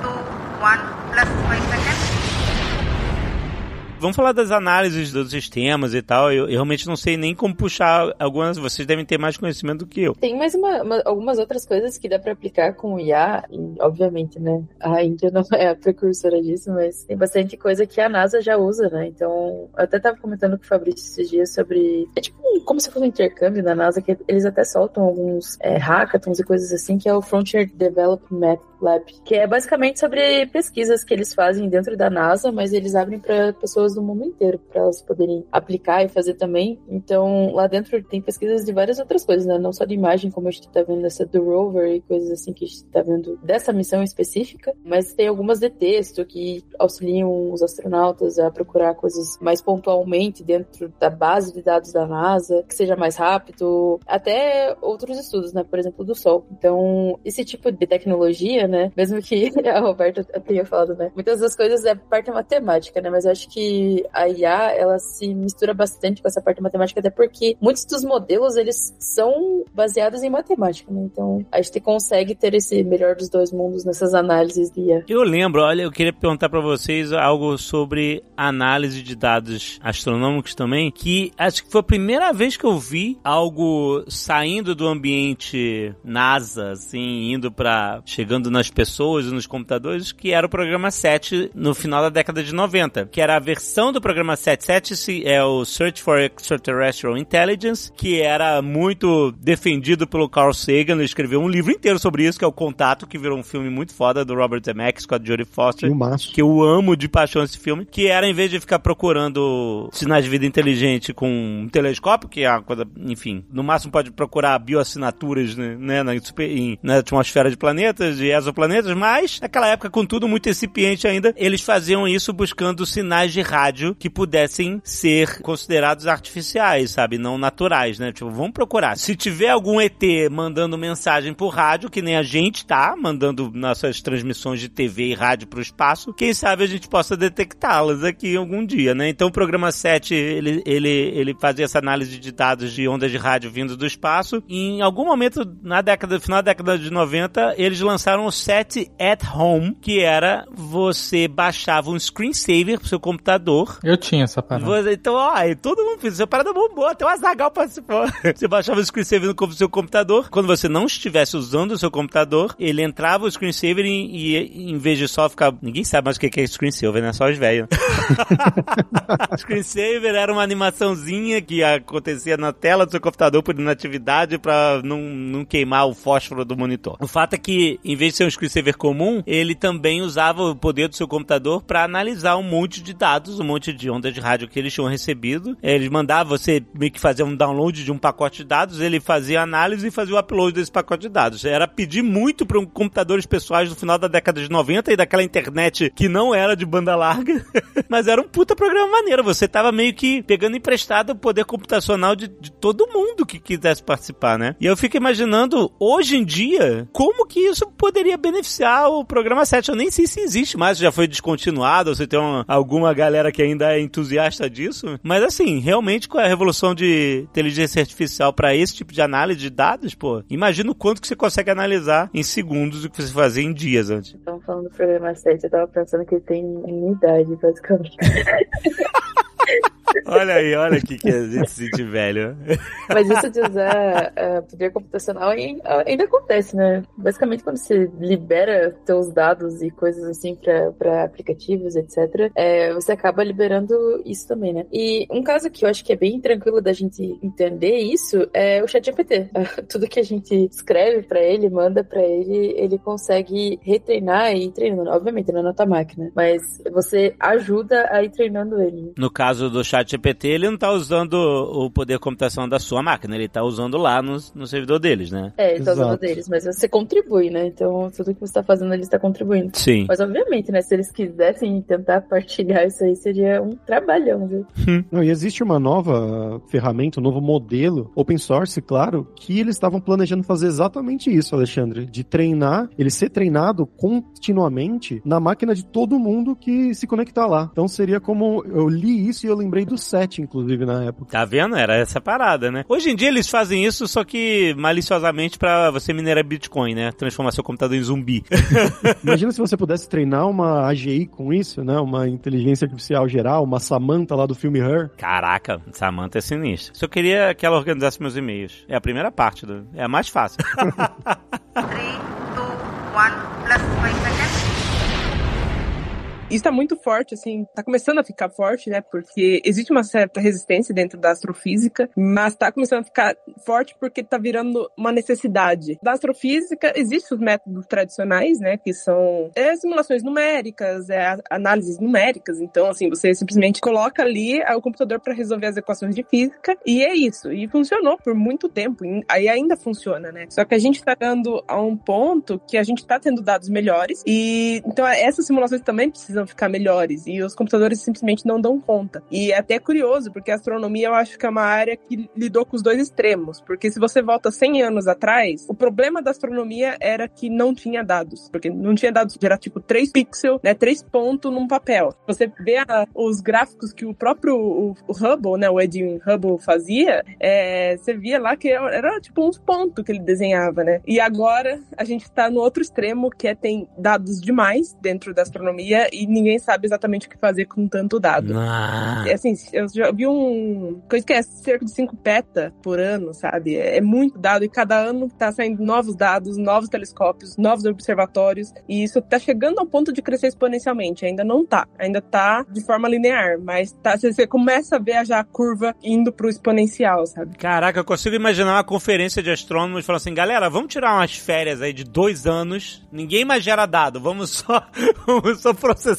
2, 1, plus 5 seconds. Vamos falar das análises dos sistemas e tal. Eu, eu, realmente não sei nem como puxar algumas. Vocês devem ter mais conhecimento do que eu. Tem mais uma, uma, algumas outras coisas que dá para aplicar com o IA. E, obviamente, né? A Índia não *laughs* é a precursora disso, mas tem bastante coisa que a NASA já usa, né? Então, eu até tava comentando com o Fabrício esses dias sobre. É tipo como se fosse um intercâmbio da NASA, que eles até soltam alguns é, hackathons e coisas assim, que é o Frontier Development Lab, que é basicamente sobre pesquisas que eles fazem dentro da NASA, mas eles abrem para pessoas do mundo inteiro para elas poderem aplicar e fazer também. Então, lá dentro tem pesquisas de várias outras coisas, né? Não só de imagem, como a gente tá vendo essa do rover e coisas assim que a gente tá vendo dessa missão específica, mas tem algumas de texto que auxiliam os astronautas a procurar coisas mais pontualmente dentro da base de dados da NASA, que seja mais rápido, até outros estudos, né? Por exemplo, do Sol. Então, esse tipo de tecnologia, né? Mesmo que *laughs* a Roberta tenha falado, né? Muitas das coisas é parte matemática, né? Mas eu acho que a IA, ela se mistura bastante com essa parte matemática, até porque muitos dos modelos, eles são baseados em matemática, né? Então, a gente consegue ter esse melhor dos dois mundos nessas análises de IA. Eu lembro, olha, eu queria perguntar para vocês algo sobre análise de dados astronômicos também, que acho que foi a primeira vez que eu vi algo saindo do ambiente NASA, assim, indo para chegando nas pessoas e nos computadores, que era o programa 7 no final da década de 90, que era a versão do programa 77 é o Search for Extraterrestrial Intelligence, que era muito defendido pelo Carl Sagan. Ele escreveu um livro inteiro sobre isso, que é o Contato, que virou um filme muito foda do Robert Zemeckis com a Jodie Foster. Filmaço. Que eu amo de paixão esse filme. Que era, em vez de ficar procurando sinais de vida inteligente com um telescópio, que é uma coisa, enfim, no máximo pode procurar bioassinaturas né, né na, super, em, na atmosfera de planetas, e exoplanetas, mas naquela época, com tudo muito incipiente ainda, eles faziam isso buscando sinais de rádio que pudessem ser considerados artificiais, sabe? Não naturais, né? Tipo, vamos procurar. Se tiver algum ET mandando mensagem por rádio, que nem a gente tá, mandando nossas transmissões de TV e rádio pro espaço, quem sabe a gente possa detectá-las aqui algum dia, né? Então o programa 7, ele, ele, ele fazia essa análise de dados de ondas de rádio vindo do espaço. E em algum momento, na década, final da década de 90, eles lançaram o 7 at Home, que era você baixava um screensaver pro seu computador. Eu tinha essa parada. Você- então, ó, todo mundo fez. Essa parada bombou, até o Azagal participou. *laughs* Você baixava o screensaver no seu computador. Quando você não estivesse usando o seu computador, ele entrava o screensaver e, e em vez de só ficar. Ninguém sabe mais o que é screensaver, né? Só os velhos. *laughs* screensaver era uma animaçãozinha que acontecia na tela do seu computador por inatividade pra não, não queimar o fósforo do monitor. O fato é que, em vez de ser um screensaver comum, ele também usava o poder do seu computador pra analisar um monte de dados, um monte de ondas de rádio que eles tinham recebido. Ele mandava você meio que fazer um download de um pacote de dados, ele fazia análise e fazia o upload desse pacote de dados. Era pedir muito para um computadores pessoais no final da década de 90 e daquela internet que não era de banda larga, *laughs* mas era um puta programa maneiro. Você tava meio que pegando emprestado o poder computacional de, de todo mundo que quisesse participar, né? E eu fico imaginando, hoje em dia, como que isso poderia beneficiar o programa 7. Eu nem sei se existe mais, se já foi descontinuado, ou se tem uma- alguma galera que ainda é entusiasta disso. Mas assim, realmente com a revolução de inteligência artificial para esse tipo de análise de dados, pô, imagina o quanto que você consegue analisar em segundos o que você fazia em dias antes. Estamos falando do programa 7, eu tava pensando que ele tem unidade, basicamente. *laughs* Olha aí, olha aqui que a gente se sente velho. Mas isso de usar eh, poder computacional ai- ainda acontece, né? Basicamente, quando você libera seus dados e coisas assim para aplicativos, etc., eh, você acaba liberando isso também, né? E um caso que eu acho que é bem tranquilo da gente entender isso é o ChatGPT. *laughs* Tudo que a gente escreve para ele, manda para ele, ele consegue retreinar e ir treinando. Obviamente, não é nota máquina, mas você ajuda a ir treinando ele. No caso do chat GPT, ele não tá usando o poder computacional da sua máquina, ele tá usando lá no, no servidor deles, né? É, ele tá usando deles, mas você contribui, né? Então, tudo que você tá fazendo ali está contribuindo. Sim. Mas, obviamente, né? Se eles quisessem tentar partilhar isso aí, seria um trabalhão, viu? Não, e existe uma nova ferramenta, um novo modelo, open source, claro, que eles estavam planejando fazer exatamente isso, Alexandre, de treinar, ele ser treinado continuamente na máquina de todo mundo que se conectar lá. Então seria como eu li isso e eu lembrei do 7, inclusive, na época. Tá vendo? Era essa parada, né? Hoje em dia eles fazem isso, só que maliciosamente pra você minerar Bitcoin, né? Transformar seu computador em zumbi. *laughs* Imagina se você pudesse treinar uma AGI com isso, né? Uma inteligência artificial geral, uma Samantha lá do filme Her. Caraca, Samantha é sinistra. Só queria que ela organizasse meus e-mails. É a primeira parte, do... é a mais fácil. *laughs* Three, two, one, plus five seconds. Isso tá muito forte, assim, tá começando a ficar forte, né? Porque existe uma certa resistência dentro da astrofísica, mas tá começando a ficar forte porque tá virando uma necessidade. Da astrofísica, existem os métodos tradicionais, né? Que são é, simulações numéricas, é, análises numéricas. Então, assim, você simplesmente coloca ali ah, o computador para resolver as equações de física e é isso. E funcionou por muito tempo. Aí ainda funciona, né? Só que a gente tá dando a um ponto que a gente tá tendo dados melhores e então essas simulações também precisam ficar melhores e os computadores simplesmente não dão conta. E é até curioso, porque a astronomia eu acho que é uma área que lidou com os dois extremos, porque se você volta 100 anos atrás, o problema da astronomia era que não tinha dados, porque não tinha dados, era tipo 3 pixels, né, 3 pontos num papel. Você vê a- os gráficos que o próprio o, o Hubble, né, o Edwin Hubble fazia, é, você via lá que era, era, tipo uns pontos que ele desenhava, né? E agora a gente tá no outro extremo, que é tem dados demais dentro da astronomia e ninguém sabe exatamente o que fazer com tanto dado. Ah, Assim, eu já vi um. coisa que é cerca de 5 peta por ano, sabe? É é muito dado e cada ano tá saindo novos dados, novos telescópios, novos observatórios. E isso tá chegando ao ponto de crescer exponencialmente. Ainda não tá. Ainda tá de forma linear, mas tá, você você começa a ver já a curva indo pro exponencial, sabe? Caraca, eu consigo imaginar uma conferência de astrônomos falando assim, galera, vamos tirar umas férias aí de dois anos, ninguém mais gera dado, vamos só, *laughs* vamos só processar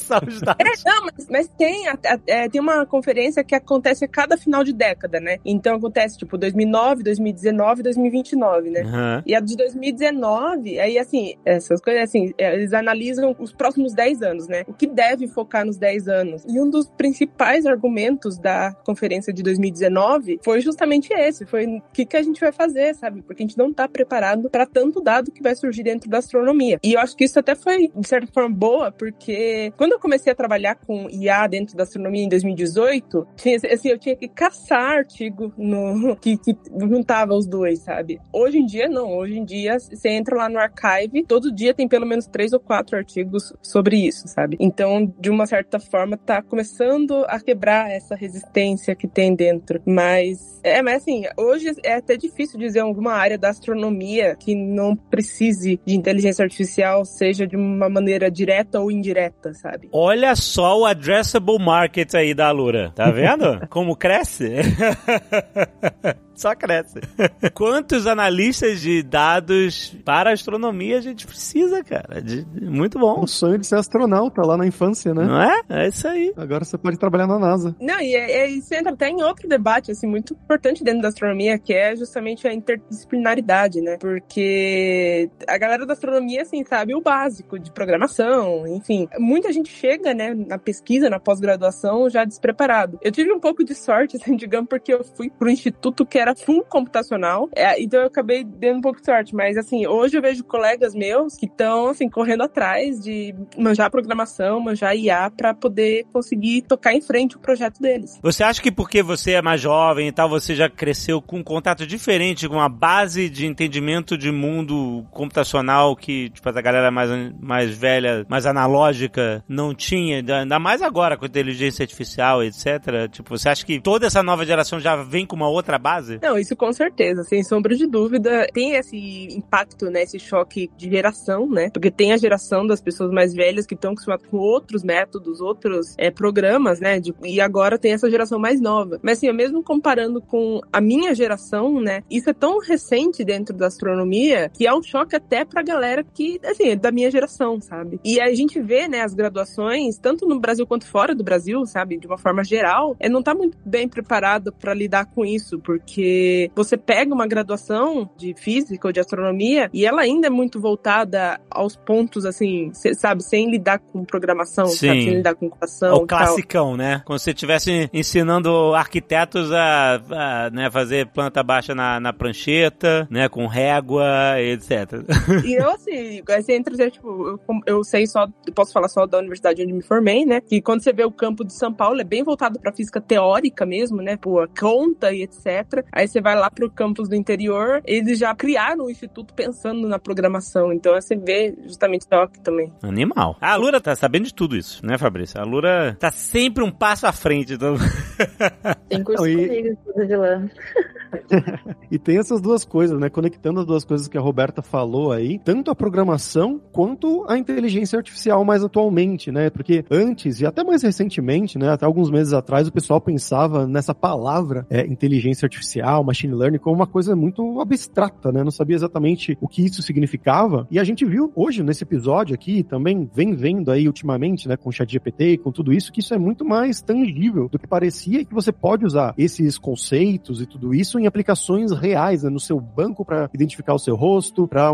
É, não, mas, mas tem, a- a- é, tem uma conferência que acontece a cada final de década, né? Então acontece, tipo, 2009, 2019, 2029, né? Aham. E a de 2019, aí assim, essas coisas assim, é, eles analisam os próximos 10 anos, né? O que deve focar nos 10 anos. E um dos principais argumentos da conferência de 2019 foi justamente esse, foi o que, que a gente vai fazer, sabe? Porque a gente não tá preparado para tanto dado que vai surgir dentro da astronomia. E eu acho que isso até foi, de certa forma, boa, porque quando eu comecei a trabalhar com IA dentro da astronomia em 2018, tinha, assim, eu tinha que caçar artigo no, *laughs* que, que juntava os dois, sabe? Hoje em dia, não. Hoje em dia, você entra lá no archive, todo dia tem pelo menos três ou quatro artigos sobre isso, sabe? Então, de uma certa forma, tá começando a quebrar essa resistência que tem dentro. Mas, é, mas assim, hoje é até difícil dizer alguma área da astronomia que não precise de inteligência artificial, seja de uma maneira direta ou indireta, sabe? Olha só o addressable market aí da Alura. Tá vendo? *laughs* Como cresce? *laughs* Só cresce. *laughs* Quantos analistas de dados para astronomia a gente precisa, cara? De- de- muito bom. O sonho de ser astronauta lá na infância, né? Não é? É isso aí. Agora você pode trabalhar na NASA. Não, e é, é, isso entra até em outro debate, assim, muito importante dentro da astronomia, que é justamente a interdisciplinaridade, né? Porque a galera da astronomia, assim, sabe o básico de programação, enfim. Muita gente chega, né, na pesquisa, na pós-graduação, já despreparado. Eu tive um pouco de sorte, *laughs* assim, digamos, porque eu fui pro instituto que era full computacional, é, então eu acabei dando um pouco de sorte, mas, assim, hoje eu vejo colegas meus que estão, assim, correndo atrás de manjar programação, manjar IA, pra poder conseguir tocar em frente o projeto deles. Você acha que porque você é mais jovem e tal, você já cresceu com um contato diferente, com uma base de entendimento de mundo computacional que, tipo, a galera mais, mais velha, mais analógica, não tinha? Ainda mais agora com inteligência artificial, etc. Tipo, você acha que toda essa nova geração já vem com uma outra base? Não, isso com certeza, sem sombra de dúvida. Tem esse impacto, né? Esse choque de geração, né? Porque tem a geração das pessoas mais velhas que estão acostumadas com outros métodos, outros é, programas, né? de- e agora tem essa geração mais nova. Mas assim, eu mesmo comparando com a minha geração, né? Isso é tão recente dentro da astronomia que é um choque até pra galera que, assim, é da minha geração, sabe? E a gente vê, né, as graduações, tanto no Brasil quanto fora do Brasil, sabe? De uma forma geral, é, não tá muito bem preparado pra lidar com isso, porque você pega uma graduação de física ou de astronomia e ela ainda é muito voltada aos pontos, assim, sabe, sem lidar com programação, sabe? Sem lidar com computação. o e tal. classicão, né? Como se você estivesse ensinando arquitetos a, a, né, fazer planta baixa na, na prancheta, né? Com régua, etc. E eu, *laughs* assim, você entra, tipo, eu, eu sei só, eu posso falar só da universidade onde me formei, né? Que quando você vê o campo de São Paulo, é bem voltado pra física teórica mesmo, né? Pô, conta e etc. Aí você vai lá pro campus do interior, eles já criaram o instituto pensando na programação. Então aí você vê justamente toque também. Animal. A Lura tá sabendo de tudo isso, né, Fabrício? A Lura tá sempre um passo à frente. Então... Tem curso Não, e- comigo, de lá. *laughs* E tem essas duas coisas, né? Conectando as duas coisas que a Roberta falou aí, tanto a programação quanto a inteligência artificial mais atualmente, né? Porque antes, e até mais recentemente, né? Até alguns meses atrás, o pessoal pensava nessa palavra é, inteligência artificial, machine learning, como uma coisa muito abstrata, né? Não sabia exatamente o que isso significava. E a gente viu hoje, nesse episódio aqui, também vem vendo aí ultimamente, né? Com o ChatGPT e com tudo isso, que isso é muito mais tangível do que parecia e que você pode usar esses conceitos e tudo isso em aplicações reais, né, no seu banco para identificar o seu rosto, para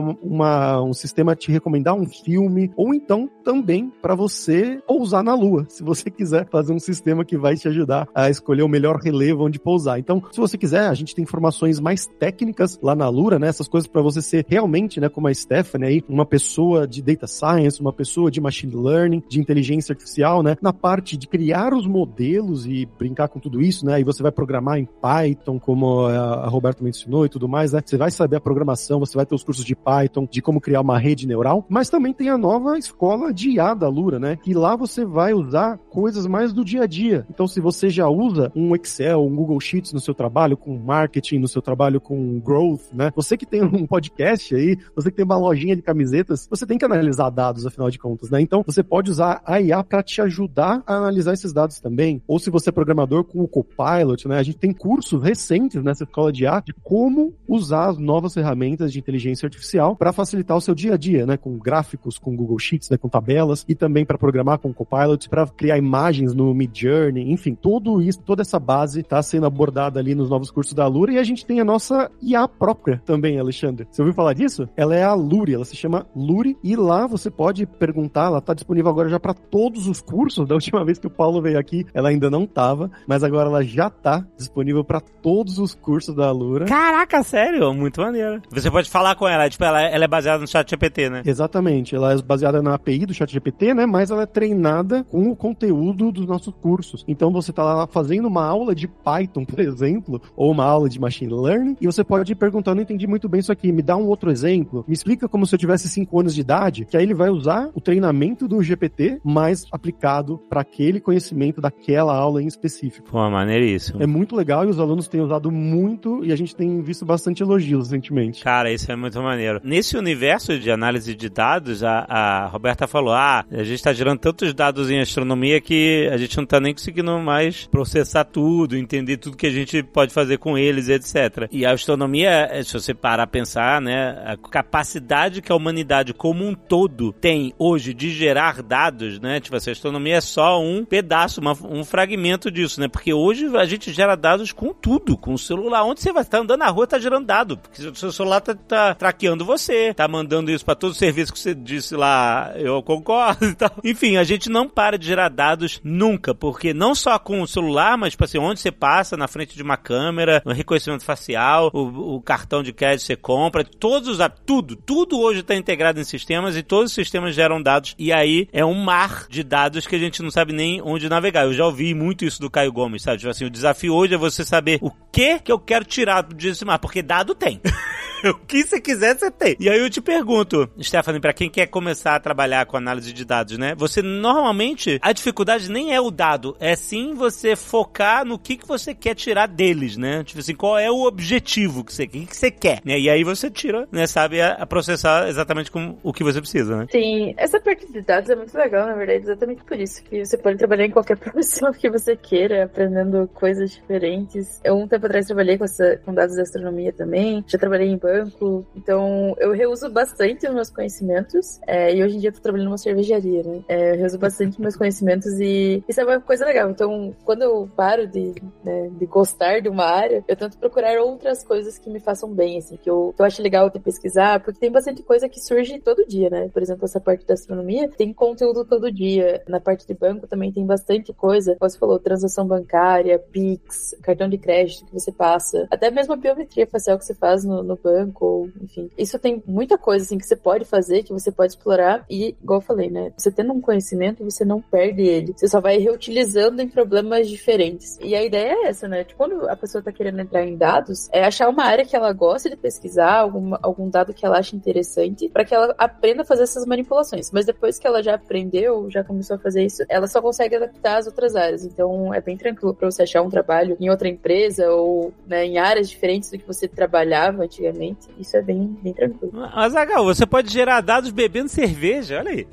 um sistema te recomendar um filme, ou então também para você pousar na Lua, *laughs* se você quiser fazer um sistema que vai te ajudar a escolher o melhor relevo onde pousar. Então, se você quiser, a gente tem informações mais técnicas lá na Lura, né, essas coisas para você ser realmente, né, como a Stephanie aí, uma pessoa de data science, uma pessoa de machine learning, de inteligência artificial, né, na parte de criar os modelos e brincar com tudo isso, né, aí você vai programar em Python, como a Roberta mencionou e tudo mais, né? Você vai saber a programação, você vai ter os cursos de Python, de como criar uma rede neural, mas também tem a nova escola de IA da Lura, né? Que lá você vai usar coisas mais do dia a dia. Então, se você já usa um Excel, um Google Sheets no seu trabalho com marketing, no seu trabalho com growth, né? Você que tem um podcast aí, você que tem uma lojinha de camisetas, você tem que analisar dados, afinal de contas, né? Então, você pode usar a IA para te ajudar a analisar esses dados também. Ou se você é programador com o Copilot, né? A gente tem cursos recentes, né? Você escola de de como usar as novas ferramentas de inteligência artificial para facilitar o seu dia a dia, né? Com gráficos, com Google Sheets, né? Com tabelas e também para programar com Copilot, para criar imagens no Mid Journey, enfim, tudo isso, toda essa base está sendo abordada ali nos novos cursos da Lura e a gente tem a nossa IA própria também, Alexandre. Você ouviu falar disso? Ela é a Luri, ela se chama Luri e lá você pode perguntar, ela está disponível agora já para todos os cursos. Da última vez que o Paulo veio aqui, ela ainda não estava, mas agora ela já está disponível para todos os cursos da Lura. Caraca, sério? Muito maneiro. Você pode falar com ela, tipo, ela, ela é baseada no chat GPT, né? Exatamente, ela é baseada na API do chat GPT, né? Mas ela é treinada com o conteúdo dos nossos cursos. Então você está lá fazendo uma aula de Python, *laughs* por exemplo, ou uma aula de Machine Learning, e você pode ir perguntando, não entendi muito bem isso aqui, me dá um outro exemplo, me explica como se eu tivesse 5 anos de idade, que aí ele vai usar o treinamento do GPT, mais aplicado para aquele conhecimento daquela aula em específico. Pô, maneiríssimo. É muito legal e os alunos têm usado muito e a gente tem visto bastante elogios recentemente. Cara, isso é muito maneiro. Nesse universo de análise de dados, a, a Roberta falou: ah, a gente está gerando tantos dados em astronomia que a gente não está nem conseguindo mais processar tudo, entender tudo que a gente pode fazer com eles, etc. E a astronomia, se você parar a pensar, né, a capacidade que a humanidade como um todo tem hoje de gerar dados, né, tipo assim, a astronomia é só um pedaço, uma, um fragmento disso, né, porque hoje a gente gera dados com tudo, com o celular. Onde você vai tá andando na rua, tá gerando dado, porque o seu celular tá, tá traqueando você, tá mandando isso para todos os serviços que você disse lá, eu concordo e tal. Enfim, a gente não para de gerar dados nunca, porque não só com o celular, mas, tipo assim, onde você passa, na frente de uma câmera, no reconhecimento facial, o, o cartão de crédito você compra, todos os tudo, tudo hoje está integrado em sistemas e todos os sistemas geram dados e aí é um mar de dados que a gente não sabe nem onde navegar. Eu já ouvi muito isso do Caio Gomes, sabe? Tipo assim, o desafio hoje é você saber o que que eu quero tirar desse mar, porque dado tem. *laughs* *laughs* o que você quiser, você tem. E aí eu te pergunto, Stephanie, para quem quer começar a trabalhar com análise de dados, né? Você normalmente, a dificuldade nem é o dado, é sim você focar no que, que você quer tirar deles, né? Tipo assim, qual é o objetivo que você, que, que você quer, né? E aí você tira, né? Sabe, a, a processar exatamente com o que você precisa, né? Sim, essa parte de dados é muito legal, na verdade, exatamente por isso que você pode trabalhar em qualquer *laughs* profissão que você queira, aprendendo coisas diferentes. Eu, um tempo atrás, trabalhei com, essa, com dados de astronomia também, já trabalhei em banco, então eu reuso bastante os meus conhecimentos, é, e hoje em dia eu tô trabalhando numa cervejaria, né? É, eu reuso bastante meus conhecimentos e isso é uma coisa legal. Então, quando eu paro de, né, de gostar de uma área, eu tento procurar outras coisas que me façam bem, assim, que eu, que eu acho legal de pesquisar, porque tem bastante coisa que surge todo dia, né? Por exemplo, essa parte da astronomia tem conteúdo todo dia. Na parte de banco também tem bastante coisa. Você falou, transação bancária, Pix, cartão de crédito que você passa, até mesmo a biometria facial que você faz no, no banco, ou, enfim. Isso tem muita coisa, assim, que você pode fazer, que você pode explorar e, igual eu falei, né? Você tendo um conhecimento, você não perde ele. Você só vai reutilizando em problemas diferentes. E a ideia é essa, né? Tipo, quando a pessoa tá querendo entrar em dados, é achar uma área que ela gosta de pesquisar, algum, algum dado que ela acha interessante, para que ela aprenda a fazer essas manipulações. Mas depois que ela já aprendeu, já começou a fazer isso, ela só consegue adaptar às outras áreas. Então é bem tranquilo para você achar um trabalho em outra empresa ou né, em áreas diferentes do que você trabalhava antigamente. Isso é bem, bem tranquilo. Mas, Agal, você pode gerar dados bebendo cerveja, olha aí.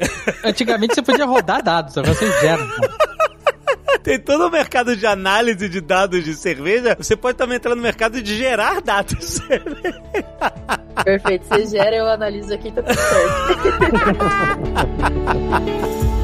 Antigamente você podia rodar dados, agora você gera. *laughs* Tem todo o mercado de análise de dados de cerveja. Você pode também entrar no mercado de gerar dados. Perfeito. Você gera, eu analiso aqui, tá tudo certo. *laughs*